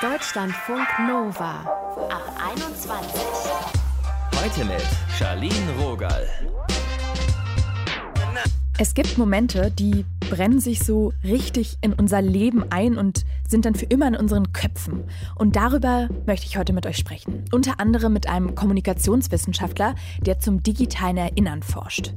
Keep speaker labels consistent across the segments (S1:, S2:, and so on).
S1: Deutschlandfunk Nova ab 21.
S2: Heute mit Charlene Rogal.
S3: Es gibt Momente, die brennen sich so richtig in unser Leben ein und sind dann für immer in unseren Köpfen. Und darüber möchte ich heute mit euch sprechen. Unter anderem mit einem Kommunikationswissenschaftler, der zum digitalen Erinnern forscht.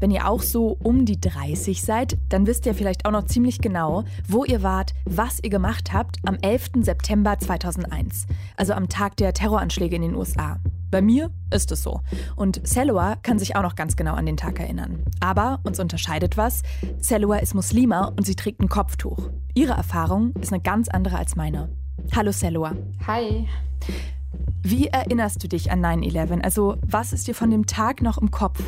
S3: Wenn ihr auch so um die 30 seid, dann wisst ihr vielleicht auch noch ziemlich genau, wo ihr wart, was ihr gemacht habt am 11. September 2001, also am Tag der Terroranschläge in den USA. Bei mir ist es so. Und Selwa kann sich auch noch ganz genau an den Tag erinnern. Aber uns unterscheidet was. Selwa ist Muslima und sie trägt ein Kopftuch. Ihre Erfahrung ist eine ganz andere als meine. Hallo Selwa.
S4: Hi.
S3: Wie erinnerst du dich an 9-11? Also was ist dir von dem Tag noch im Kopf?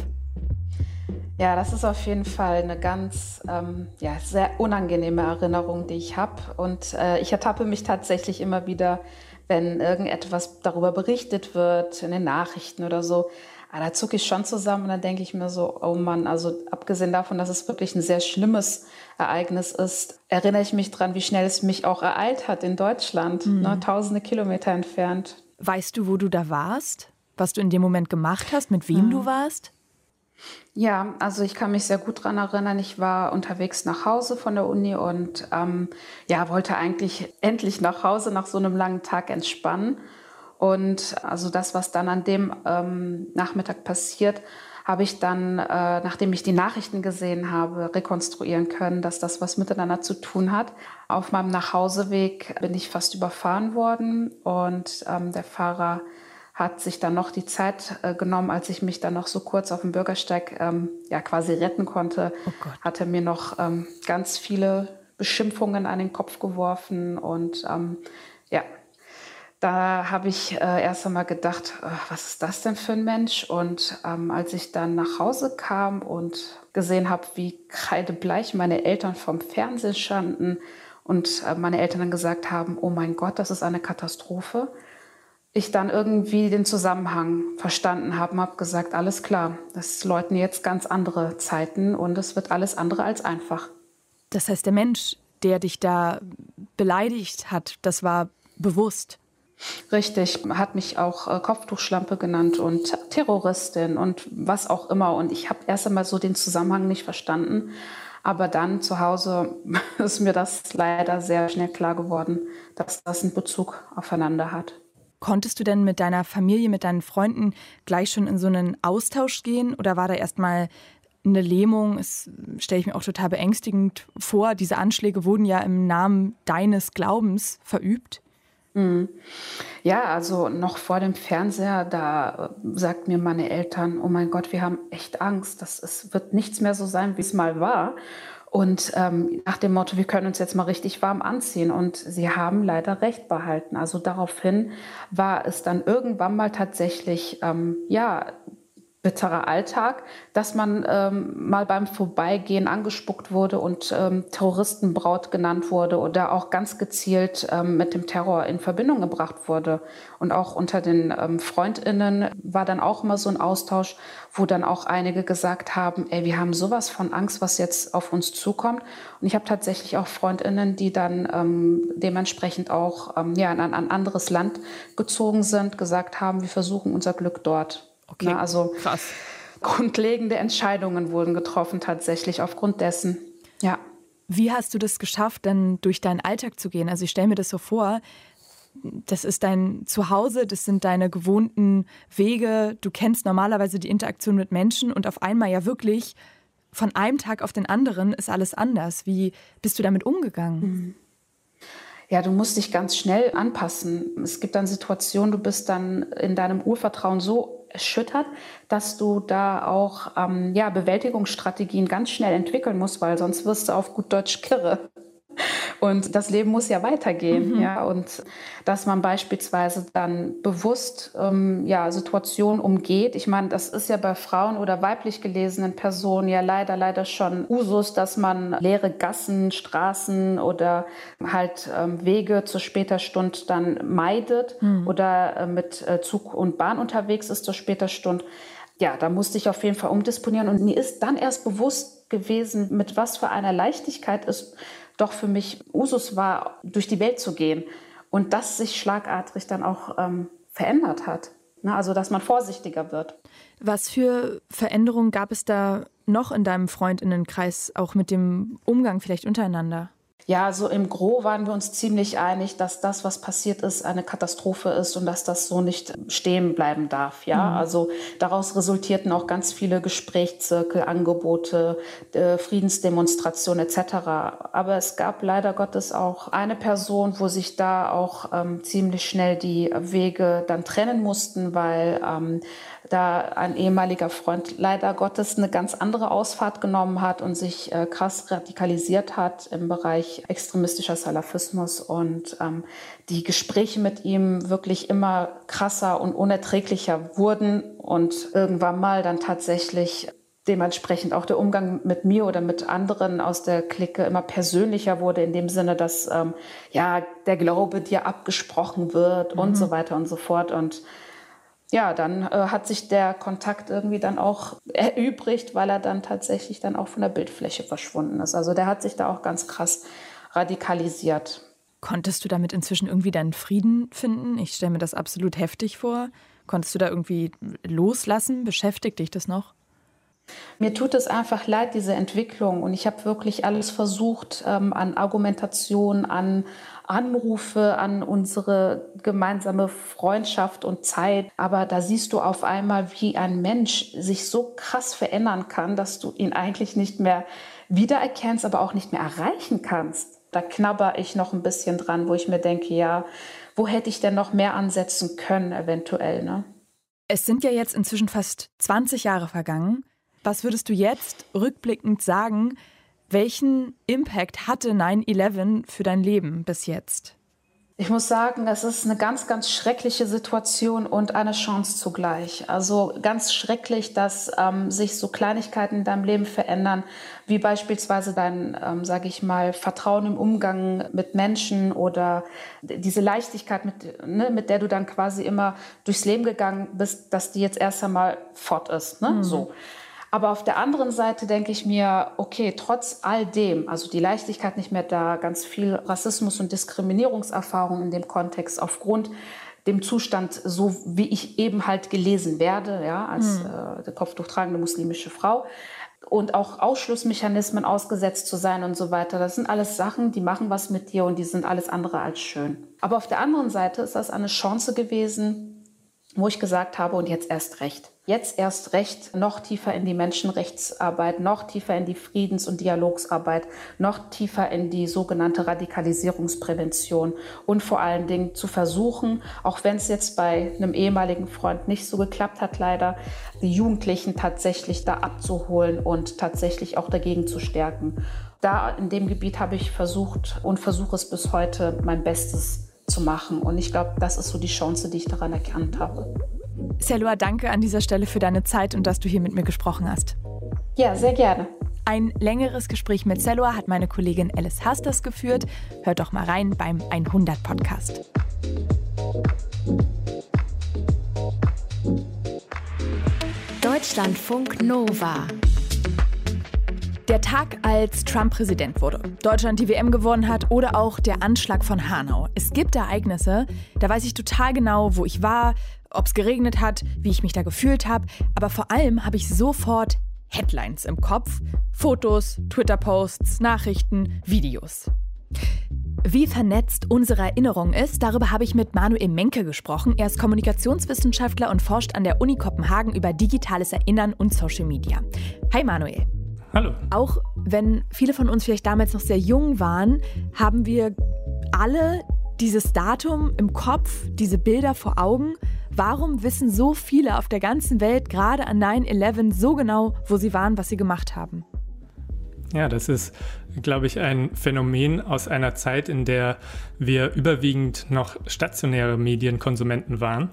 S4: Ja, das ist auf jeden Fall eine ganz ähm, ja, sehr unangenehme Erinnerung, die ich habe. Und äh, ich ertappe mich tatsächlich immer wieder, wenn irgendetwas darüber berichtet wird, in den Nachrichten oder so. Aber ah, da zucke ich schon zusammen und dann denke ich mir so, oh Mann, also abgesehen davon, dass es wirklich ein sehr schlimmes Ereignis ist, erinnere ich mich dran, wie schnell es mich auch ereilt hat in Deutschland, mhm. ne, tausende Kilometer entfernt.
S3: Weißt du, wo du da warst? Was du in dem Moment gemacht hast, mit wem mhm. du warst?
S4: Ja, also ich kann mich sehr gut daran erinnern. Ich war unterwegs nach Hause von der Uni und ähm, ja, wollte eigentlich endlich nach Hause nach so einem langen Tag entspannen. Und also das, was dann an dem ähm, Nachmittag passiert, habe ich dann, äh, nachdem ich die Nachrichten gesehen habe, rekonstruieren können, dass das was miteinander zu tun hat. Auf meinem Nachhauseweg bin ich fast überfahren worden und ähm, der Fahrer hat sich dann noch die Zeit äh, genommen, als ich mich dann noch so kurz auf dem Bürgersteig ähm, ja quasi retten konnte, oh hat er mir noch ähm, ganz viele Beschimpfungen an den Kopf geworfen und ähm, ja, da habe ich äh, erst einmal gedacht, äh, was ist das denn für ein Mensch? Und ähm, als ich dann nach Hause kam und gesehen habe, wie kreidebleich meine Eltern vom Fernsehen standen und äh, meine Eltern dann gesagt haben, oh mein Gott, das ist eine Katastrophe, ich dann irgendwie den Zusammenhang verstanden habe und habe gesagt, alles klar, das läuten jetzt ganz andere Zeiten und es wird alles andere als einfach.
S3: Das heißt, der Mensch, der dich da beleidigt hat, das war bewusst.
S4: Richtig, hat mich auch äh, Kopftuchschlampe genannt und Terroristin und was auch immer. Und ich habe erst einmal so den Zusammenhang nicht verstanden. Aber dann zu Hause ist mir das leider sehr schnell klar geworden, dass das einen Bezug aufeinander hat.
S3: Konntest du denn mit deiner Familie, mit deinen Freunden gleich schon in so einen Austausch gehen oder war da erstmal eine Lähmung? Das stelle ich mir auch total beängstigend vor. Diese Anschläge wurden ja im Namen deines Glaubens verübt.
S4: Mhm. Ja, also noch vor dem Fernseher, da äh, sagt mir meine Eltern, oh mein Gott, wir haben echt Angst, dass es wird nichts mehr so sein, wie es mal war. Und ähm, nach dem Motto, wir können uns jetzt mal richtig warm anziehen. Und sie haben leider recht behalten. Also daraufhin war es dann irgendwann mal tatsächlich, ähm, ja, bitterer Alltag, dass man ähm, mal beim Vorbeigehen angespuckt wurde und ähm, Terroristenbraut genannt wurde oder auch ganz gezielt ähm, mit dem Terror in Verbindung gebracht wurde. Und auch unter den ähm, Freundinnen war dann auch immer so ein Austausch, wo dann auch einige gesagt haben, ey, wir haben sowas von Angst, was jetzt auf uns zukommt. Und ich habe tatsächlich auch Freundinnen, die dann ähm, dementsprechend auch ähm, ja, in ein anderes Land gezogen sind, gesagt haben, wir versuchen unser Glück dort.
S3: Okay, Na, also krass.
S4: Grundlegende Entscheidungen wurden getroffen tatsächlich aufgrund dessen. Ja.
S3: Wie hast du das geschafft, dann durch deinen Alltag zu gehen? Also ich stelle mir das so vor, das ist dein Zuhause, das sind deine gewohnten Wege, du kennst normalerweise die Interaktion mit Menschen und auf einmal ja wirklich von einem Tag auf den anderen ist alles anders. Wie bist du damit umgegangen? Mhm.
S4: Ja, du musst dich ganz schnell anpassen. Es gibt dann Situationen, du bist dann in deinem Urvertrauen so erschüttert, dass du da auch ähm, ja, Bewältigungsstrategien ganz schnell entwickeln musst, weil sonst wirst du auf gut Deutsch kirre. Und das Leben muss ja weitergehen. Mhm. Ja? Und dass man beispielsweise dann bewusst ähm, ja, Situationen umgeht. Ich meine, das ist ja bei Frauen oder weiblich gelesenen Personen ja leider, leider schon Usus, dass man leere Gassen, Straßen oder halt ähm, Wege zu später Stunde dann meidet mhm. oder äh, mit äh, Zug und Bahn unterwegs ist zu später Stunde ja, da musste ich auf jeden Fall umdisponieren. Und mir ist dann erst bewusst gewesen, mit was für einer Leichtigkeit es doch für mich Usus war, durch die Welt zu gehen. Und das sich schlagartig dann auch ähm, verändert hat. Ne? Also, dass man vorsichtiger wird.
S3: Was für Veränderungen gab es da noch in deinem Freundinnenkreis, auch mit dem Umgang vielleicht untereinander?
S4: Ja, so im Gro waren wir uns ziemlich einig, dass das, was passiert ist, eine Katastrophe ist und dass das so nicht stehen bleiben darf. Ja, mhm. also daraus resultierten auch ganz viele Gesprächszirkel, Angebote, äh, Friedensdemonstrationen etc. Aber es gab leider Gottes auch eine Person, wo sich da auch ähm, ziemlich schnell die Wege dann trennen mussten, weil ähm, da ein ehemaliger Freund leider Gottes eine ganz andere Ausfahrt genommen hat und sich äh, krass radikalisiert hat im Bereich extremistischer Salafismus und ähm, die Gespräche mit ihm wirklich immer krasser und unerträglicher wurden und irgendwann mal dann tatsächlich dementsprechend auch der Umgang mit mir oder mit anderen aus der Clique immer persönlicher wurde, in dem Sinne, dass ähm, ja der Glaube dir abgesprochen wird mhm. und so weiter und so fort. Und ja, dann äh, hat sich der Kontakt irgendwie dann auch erübrigt, weil er dann tatsächlich dann auch von der Bildfläche verschwunden ist. Also der hat sich da auch ganz krass radikalisiert.
S3: Konntest du damit inzwischen irgendwie deinen Frieden finden? Ich stelle mir das absolut heftig vor. Konntest du da irgendwie loslassen? Beschäftigt dich das noch?
S4: Mir tut es einfach leid, diese Entwicklung. Und ich habe wirklich alles versucht ähm, an Argumentation, an Anrufe, an unsere gemeinsame Freundschaft und Zeit. Aber da siehst du auf einmal, wie ein Mensch sich so krass verändern kann, dass du ihn eigentlich nicht mehr wiedererkennst, aber auch nicht mehr erreichen kannst. Da knabber ich noch ein bisschen dran, wo ich mir denke, ja, wo hätte ich denn noch mehr ansetzen können, eventuell, ne?
S3: Es sind ja jetzt inzwischen fast 20 Jahre vergangen. Was würdest du jetzt rückblickend sagen, welchen Impact hatte 9-11 für dein Leben bis jetzt?
S4: Ich muss sagen, es ist eine ganz, ganz schreckliche Situation und eine Chance zugleich. Also ganz schrecklich, dass ähm, sich so Kleinigkeiten in deinem Leben verändern, wie beispielsweise dein, ähm, sage ich mal, Vertrauen im Umgang mit Menschen oder diese Leichtigkeit, mit, ne, mit der du dann quasi immer durchs Leben gegangen bist, dass die jetzt erst einmal fort ist. Ne? Mhm. So. Aber auf der anderen Seite denke ich mir, okay, trotz all dem, also die Leichtigkeit nicht mehr da, ganz viel Rassismus und Diskriminierungserfahrung in dem Kontext aufgrund dem Zustand, so wie ich eben halt gelesen werde, ja, als mhm. äh, kopftuchtragende muslimische Frau und auch Ausschlussmechanismen ausgesetzt zu sein und so weiter. Das sind alles Sachen, die machen was mit dir und die sind alles andere als schön. Aber auf der anderen Seite ist das eine Chance gewesen, wo ich gesagt habe, und jetzt erst recht jetzt erst recht noch tiefer in die Menschenrechtsarbeit, noch tiefer in die Friedens- und Dialogsarbeit, noch tiefer in die sogenannte Radikalisierungsprävention und vor allen Dingen zu versuchen, auch wenn es jetzt bei einem ehemaligen Freund nicht so geklappt hat, leider, die Jugendlichen tatsächlich da abzuholen und tatsächlich auch dagegen zu stärken. Da in dem Gebiet habe ich versucht und versuche es bis heute mein Bestes zu machen. Und ich glaube, das ist so die Chance, die ich daran erkannt habe.
S3: Selua, danke an dieser Stelle für deine Zeit und dass du hier mit mir gesprochen hast.
S4: Ja, sehr gerne.
S3: Ein längeres Gespräch mit Selua hat meine Kollegin Alice Hasters geführt. Hört doch mal rein beim 100 Podcast.
S1: Deutschlandfunk Nova.
S3: Der Tag, als Trump Präsident wurde, Deutschland die WM gewonnen hat oder auch der Anschlag von Hanau. Es gibt Ereignisse, da weiß ich total genau, wo ich war, ob es geregnet hat, wie ich mich da gefühlt habe, aber vor allem habe ich sofort Headlines im Kopf, Fotos, Twitter-Posts, Nachrichten, Videos. Wie vernetzt unsere Erinnerung ist, darüber habe ich mit Manuel Menke gesprochen. Er ist Kommunikationswissenschaftler und forscht an der Uni Kopenhagen über digitales Erinnern und Social Media. Hi Manuel.
S5: Hallo.
S3: Auch wenn viele von uns vielleicht damals noch sehr jung waren, haben wir alle dieses Datum im Kopf, diese Bilder vor Augen. Warum wissen so viele auf der ganzen Welt gerade an 9-11 so genau, wo sie waren, was sie gemacht haben?
S5: Ja, das ist, glaube ich, ein Phänomen aus einer Zeit, in der wir überwiegend noch stationäre Medienkonsumenten waren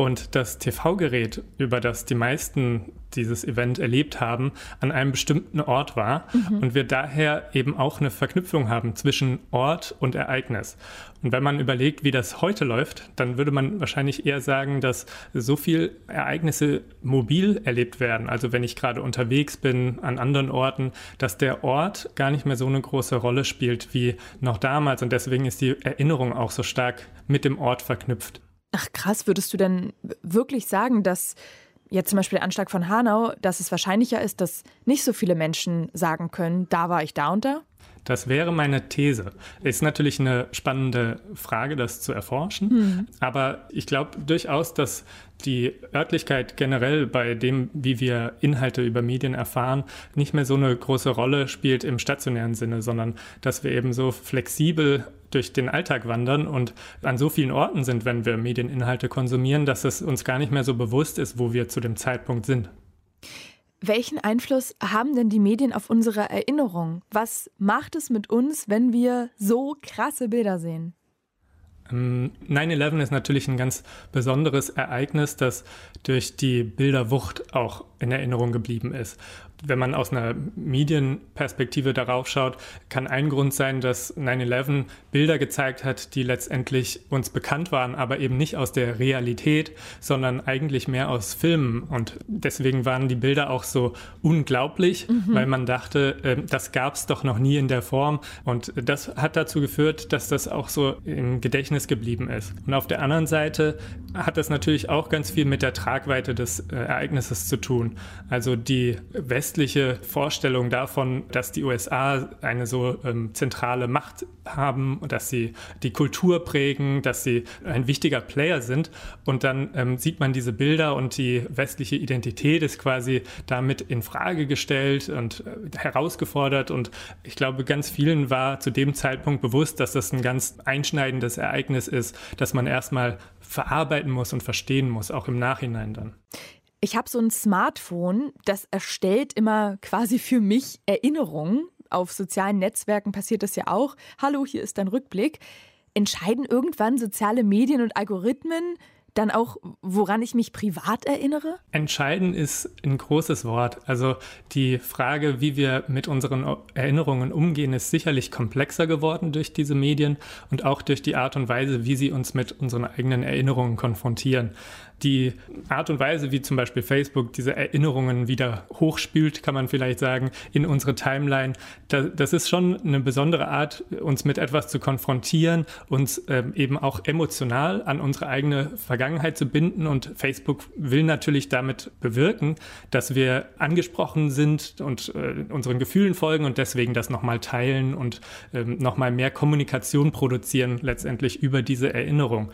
S5: und das TV-Gerät, über das die meisten dieses Event erlebt haben, an einem bestimmten Ort war mhm. und wir daher eben auch eine Verknüpfung haben zwischen Ort und Ereignis. Und wenn man überlegt, wie das heute läuft, dann würde man wahrscheinlich eher sagen, dass so viel Ereignisse mobil erlebt werden. Also wenn ich gerade unterwegs bin an anderen Orten, dass der Ort gar nicht mehr so eine große Rolle spielt wie noch damals. Und deswegen ist die Erinnerung auch so stark mit dem Ort verknüpft.
S3: Ach krass, würdest du denn wirklich sagen, dass jetzt zum Beispiel der Anschlag von Hanau, dass es wahrscheinlicher ist, dass nicht so viele Menschen sagen können, da war ich da und da?
S5: Das wäre meine These. Ist natürlich eine spannende Frage, das zu erforschen. Mhm. Aber ich glaube durchaus, dass die Örtlichkeit generell bei dem, wie wir Inhalte über Medien erfahren, nicht mehr so eine große Rolle spielt im stationären Sinne, sondern dass wir eben so flexibel durch den Alltag wandern und an so vielen Orten sind, wenn wir Medieninhalte konsumieren, dass es uns gar nicht mehr so bewusst ist, wo wir zu dem Zeitpunkt sind.
S3: Welchen Einfluss haben denn die Medien auf unsere Erinnerung? Was macht es mit uns, wenn wir so krasse Bilder sehen?
S5: 9-11 ähm, ist natürlich ein ganz besonderes Ereignis, das durch die Bilderwucht auch in Erinnerung geblieben ist wenn man aus einer Medienperspektive darauf schaut, kann ein Grund sein, dass 9-11 Bilder gezeigt hat, die letztendlich uns bekannt waren, aber eben nicht aus der Realität, sondern eigentlich mehr aus Filmen. Und deswegen waren die Bilder auch so unglaublich, mhm. weil man dachte, äh, das gab es doch noch nie in der Form. Und das hat dazu geführt, dass das auch so im Gedächtnis geblieben ist. Und auf der anderen Seite hat das natürlich auch ganz viel mit der Tragweite des äh, Ereignisses zu tun. Also die West westliche Vorstellung davon, dass die USA eine so ähm, zentrale Macht haben, dass sie die Kultur prägen, dass sie ein wichtiger Player sind. Und dann ähm, sieht man diese Bilder und die westliche Identität ist quasi damit in Frage gestellt und äh, herausgefordert. Und ich glaube, ganz vielen war zu dem Zeitpunkt bewusst, dass das ein ganz einschneidendes Ereignis ist, das man erstmal verarbeiten muss und verstehen muss, auch im Nachhinein dann.
S3: Ich habe so ein Smartphone, das erstellt immer quasi für mich Erinnerungen. Auf sozialen Netzwerken passiert das ja auch. Hallo, hier ist dein Rückblick. Entscheiden irgendwann soziale Medien und Algorithmen, dann auch, woran ich mich privat erinnere?
S5: Entscheiden ist ein großes Wort. Also die Frage, wie wir mit unseren Erinnerungen umgehen, ist sicherlich komplexer geworden durch diese Medien und auch durch die Art und Weise, wie sie uns mit unseren eigenen Erinnerungen konfrontieren die Art und Weise, wie zum Beispiel Facebook diese Erinnerungen wieder hochspült, kann man vielleicht sagen, in unsere Timeline, das ist schon eine besondere Art, uns mit etwas zu konfrontieren, uns ähm, eben auch emotional an unsere eigene Vergangenheit zu binden. Und Facebook will natürlich damit bewirken, dass wir angesprochen sind und äh, unseren Gefühlen folgen und deswegen das nochmal teilen und ähm, nochmal mehr Kommunikation produzieren, letztendlich über diese Erinnerung.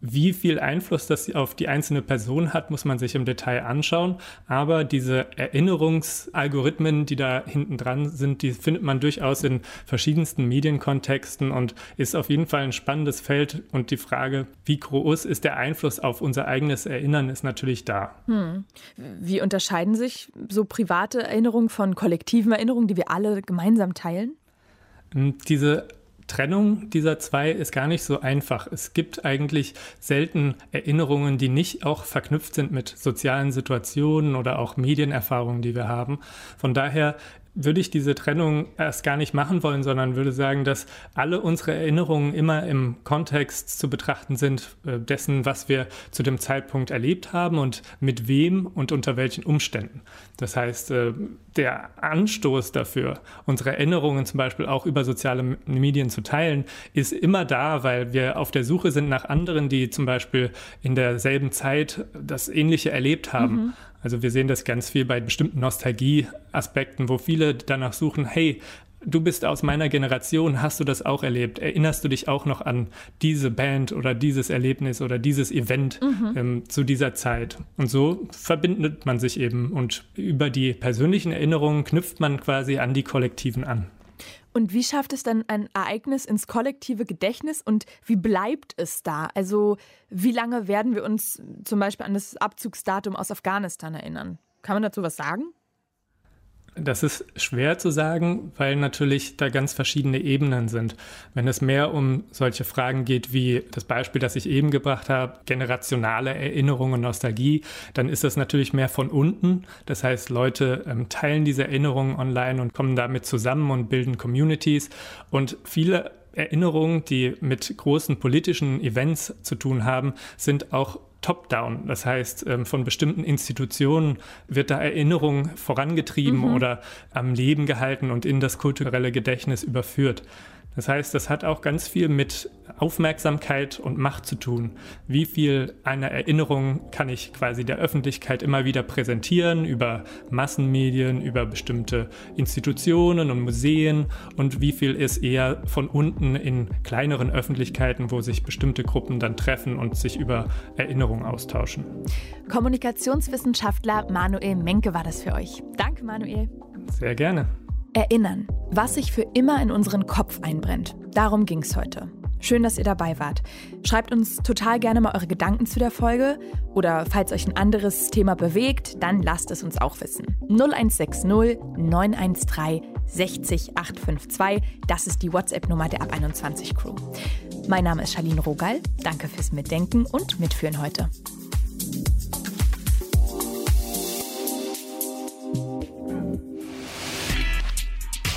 S5: Wie viel Einfluss das auf die einzelne Person hat, muss man sich im Detail anschauen. Aber diese Erinnerungsalgorithmen, die da hinten dran sind, die findet man durchaus in verschiedensten Medienkontexten und ist auf jeden Fall ein spannendes Feld. Und die Frage, wie groß ist der Einfluss auf unser eigenes Erinnern, ist natürlich da. Hm.
S3: Wie unterscheiden sich so private Erinnerungen von kollektiven Erinnerungen, die wir alle gemeinsam teilen?
S5: Diese Trennung dieser zwei ist gar nicht so einfach. Es gibt eigentlich selten Erinnerungen, die nicht auch verknüpft sind mit sozialen Situationen oder auch Medienerfahrungen, die wir haben. Von daher würde ich diese Trennung erst gar nicht machen wollen, sondern würde sagen, dass alle unsere Erinnerungen immer im Kontext zu betrachten sind äh, dessen, was wir zu dem Zeitpunkt erlebt haben und mit wem und unter welchen Umständen. Das heißt, äh, der Anstoß dafür, unsere Erinnerungen zum Beispiel auch über soziale Medien zu teilen, ist immer da, weil wir auf der Suche sind nach anderen, die zum Beispiel in derselben Zeit das Ähnliche erlebt haben. Mhm. Also wir sehen das ganz viel bei bestimmten Nostalgie-Aspekten, wo viele danach suchen, hey, du bist aus meiner Generation, hast du das auch erlebt? Erinnerst du dich auch noch an diese Band oder dieses Erlebnis oder dieses Event mhm. ähm, zu dieser Zeit? Und so verbindet man sich eben und über die persönlichen Erinnerungen knüpft man quasi an die kollektiven an.
S3: Und wie schafft es dann ein Ereignis ins kollektive Gedächtnis und wie bleibt es da? Also wie lange werden wir uns zum Beispiel an das Abzugsdatum aus Afghanistan erinnern? Kann man dazu was sagen?
S5: Das ist schwer zu sagen, weil natürlich da ganz verschiedene Ebenen sind. Wenn es mehr um solche Fragen geht wie das Beispiel, das ich eben gebracht habe, generationale Erinnerung und Nostalgie, dann ist das natürlich mehr von unten. Das heißt, Leute ähm, teilen diese Erinnerungen online und kommen damit zusammen und bilden Communities. Und viele Erinnerungen, die mit großen politischen Events zu tun haben, sind auch top-down. Das heißt, ähm, von bestimmten Institutionen wird da Erinnerung vorangetrieben mhm. oder am Leben gehalten und in das kulturelle Gedächtnis überführt. Das heißt, das hat auch ganz viel mit Aufmerksamkeit und Macht zu tun. Wie viel einer Erinnerung kann ich quasi der Öffentlichkeit immer wieder präsentieren über Massenmedien, über bestimmte Institutionen und Museen und wie viel ist eher von unten in kleineren Öffentlichkeiten, wo sich bestimmte Gruppen dann treffen und sich über Erinnerungen austauschen.
S3: Kommunikationswissenschaftler Manuel Menke war das für euch. Danke, Manuel.
S5: Sehr gerne.
S3: Erinnern, was sich für immer in unseren Kopf einbrennt. Darum ging es heute. Schön, dass ihr dabei wart. Schreibt uns total gerne mal eure Gedanken zu der Folge oder falls euch ein anderes Thema bewegt, dann lasst es uns auch wissen. 0160 913 60 852, das ist die WhatsApp-Nummer der Ab 21 Crew. Mein Name ist Charlene Rogal. Danke fürs Mitdenken und Mitführen heute.